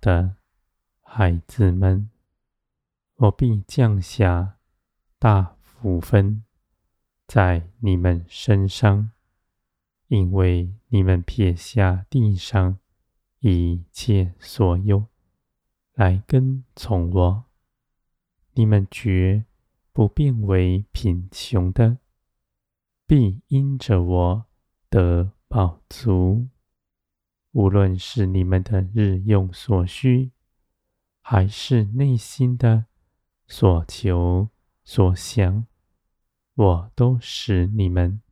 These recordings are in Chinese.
的孩子们，我必降下大福分在你们身上，因为你们撇下地上一切所有，来跟从我。你们绝不变为贫穷的，必因着我得饱足。无论是你们的日用所需，还是内心的所求所想，我都使你们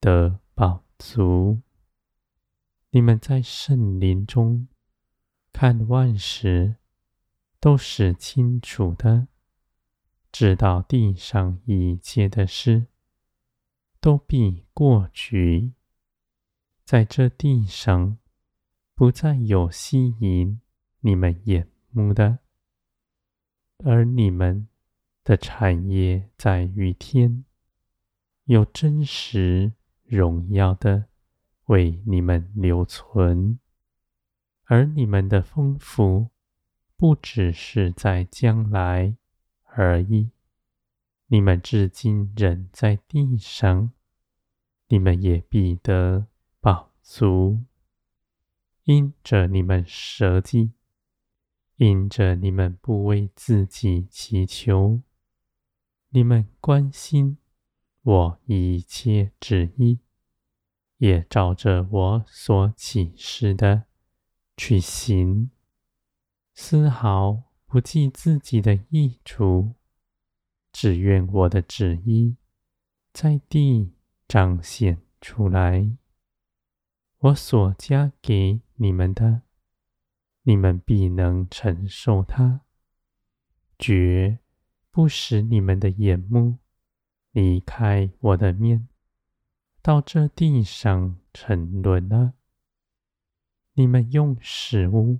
得饱足。你们在圣灵中看万事，都是清楚的，知道地上一切的事，都必过去，在这地上。不再有吸引你们眼目的，而你们的产业在于天，有真实荣耀的为你们留存，而你们的丰富不只是在将来而已。你们至今仍在地上，你们也必得饱足。因着你们舍己，因着你们不为自己祈求，你们关心我一切旨意，也照着我所启示的去行，丝毫不计自己的益处，只愿我的旨意在地彰显出来。我所加给你们的，你们必能承受它，绝不使你们的眼目离开我的面，到这地上沉沦了。你们用食物，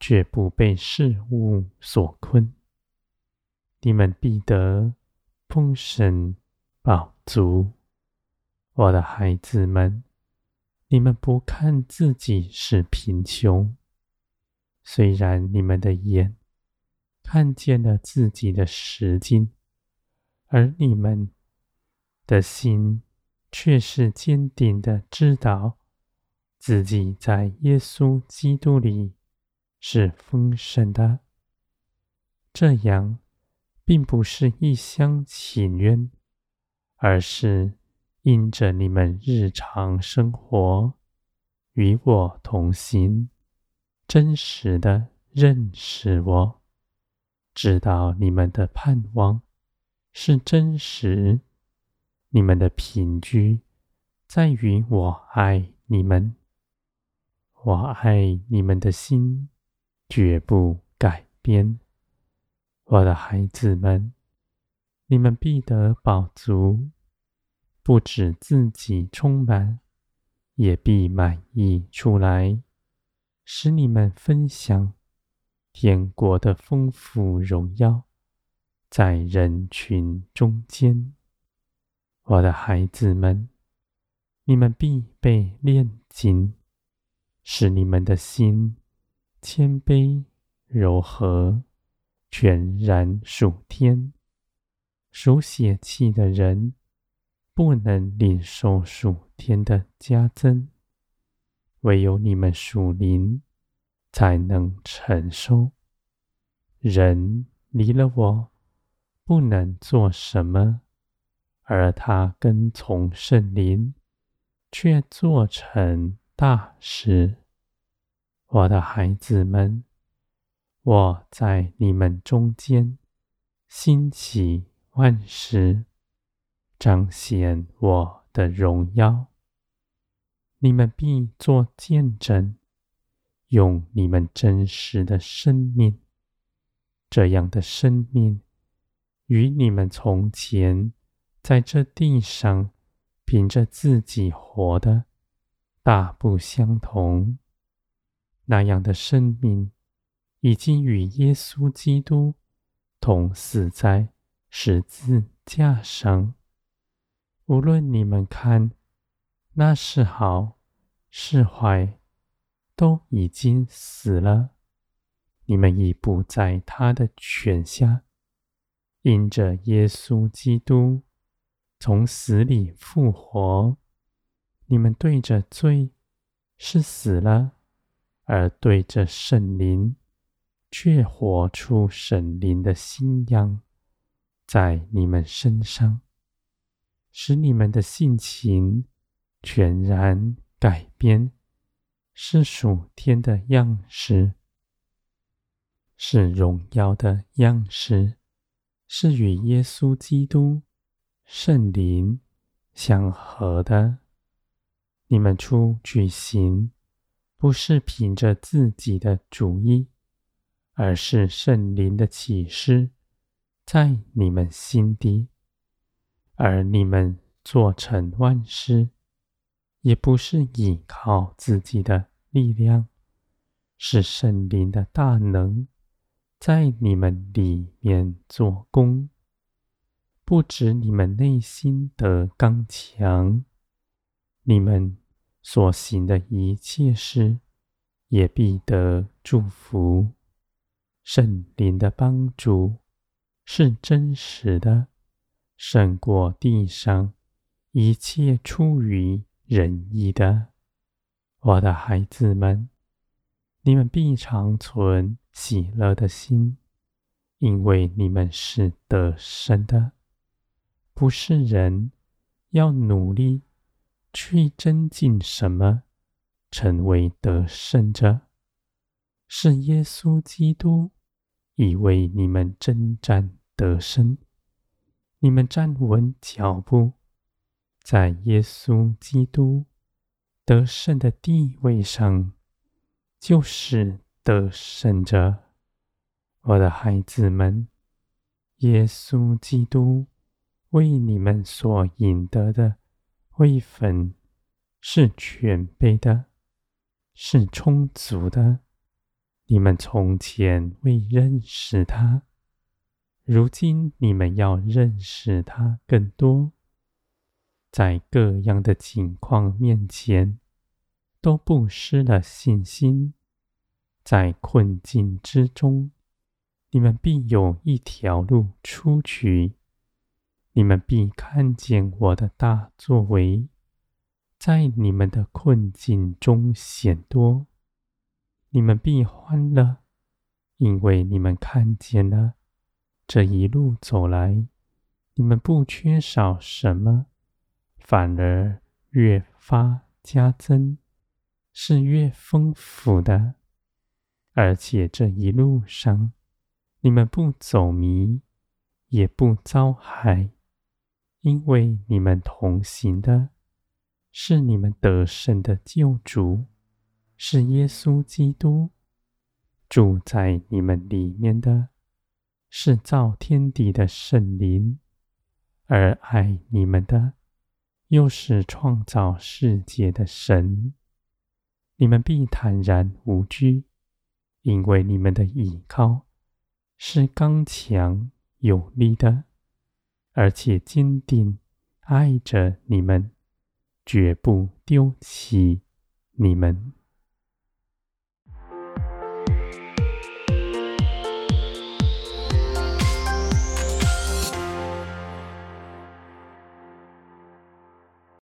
绝不被事物所困，你们必得丰盛饱足，我的孩子们。你们不看自己是贫穷，虽然你们的眼看见了自己的实境，而你们的心却是坚定的知道自己在耶稣基督里是丰盛的。这样并不是一厢情愿，而是。因着你们日常生活与我同行，真实的认识我，知道你们的盼望是真实，你们的凭据在于我爱你们，我爱你们的心绝不改变，我的孩子们，你们必得饱足。不止自己充满，也必满溢出来，使你们分享天国的丰富荣耀，在人群中间。我的孩子们，你们必被炼净，使你们的心谦卑柔和，全然属天。属血气的人。不能领受属天的加增，唯有你们属灵才能承受。人离了我，不能做什么，而他跟从圣灵，却做成大事。我的孩子们，我在你们中间兴起万事。彰显我的荣耀，你们必作见证，用你们真实的生命，这样的生命与你们从前在这地上凭着自己活的大不相同。那样的生命已经与耶稣基督同死在十字架上。无论你们看那是好是坏，都已经死了。你们已不在他的权下，因着耶稣基督从死里复活，你们对着罪是死了，而对着圣灵却活出圣灵的新样，在你们身上，使你们的性情全然改变，是属天的样式。是荣耀的样式，是与耶稣基督圣灵相合的。你们出去行，不是凭着自己的主意，而是圣灵的启示在你们心底；而你们做成万事，也不是依靠自己的力量，是圣灵的大能。在你们里面做工，不止你们内心的刚强，你们所行的一切事也必得祝福。圣灵的帮助是真实的，胜过地上一切出于人意的。我的孩子们，你们必长存喜乐的心，因为你们是得胜的，不是人要努力去增进什么，成为得胜者，是耶稣基督已为你们征战得胜。你们站稳脚步，在耶稣基督得胜的地位上，就是。得胜者，我的孩子们，耶稣基督为你们所赢得的位分是全备的，是充足的。你们从前未认识他，如今你们要认识他更多。在各样的情况面前，都不失了信心。在困境之中，你们必有一条路出去。你们必看见我的大作为，在你们的困境中显多。你们必欢乐，因为你们看见了这一路走来，你们不缺少什么，反而越发加增，是越丰富的。而且这一路上，你们不走迷，也不遭害，因为你们同行的是你们得胜的救主，是耶稣基督。住在你们里面的，是造天地的圣灵，而爱你们的，又是创造世界的神。你们必坦然无惧。因为你们的依靠是刚强有力的，而且坚定爱着你们，绝不丢弃你们。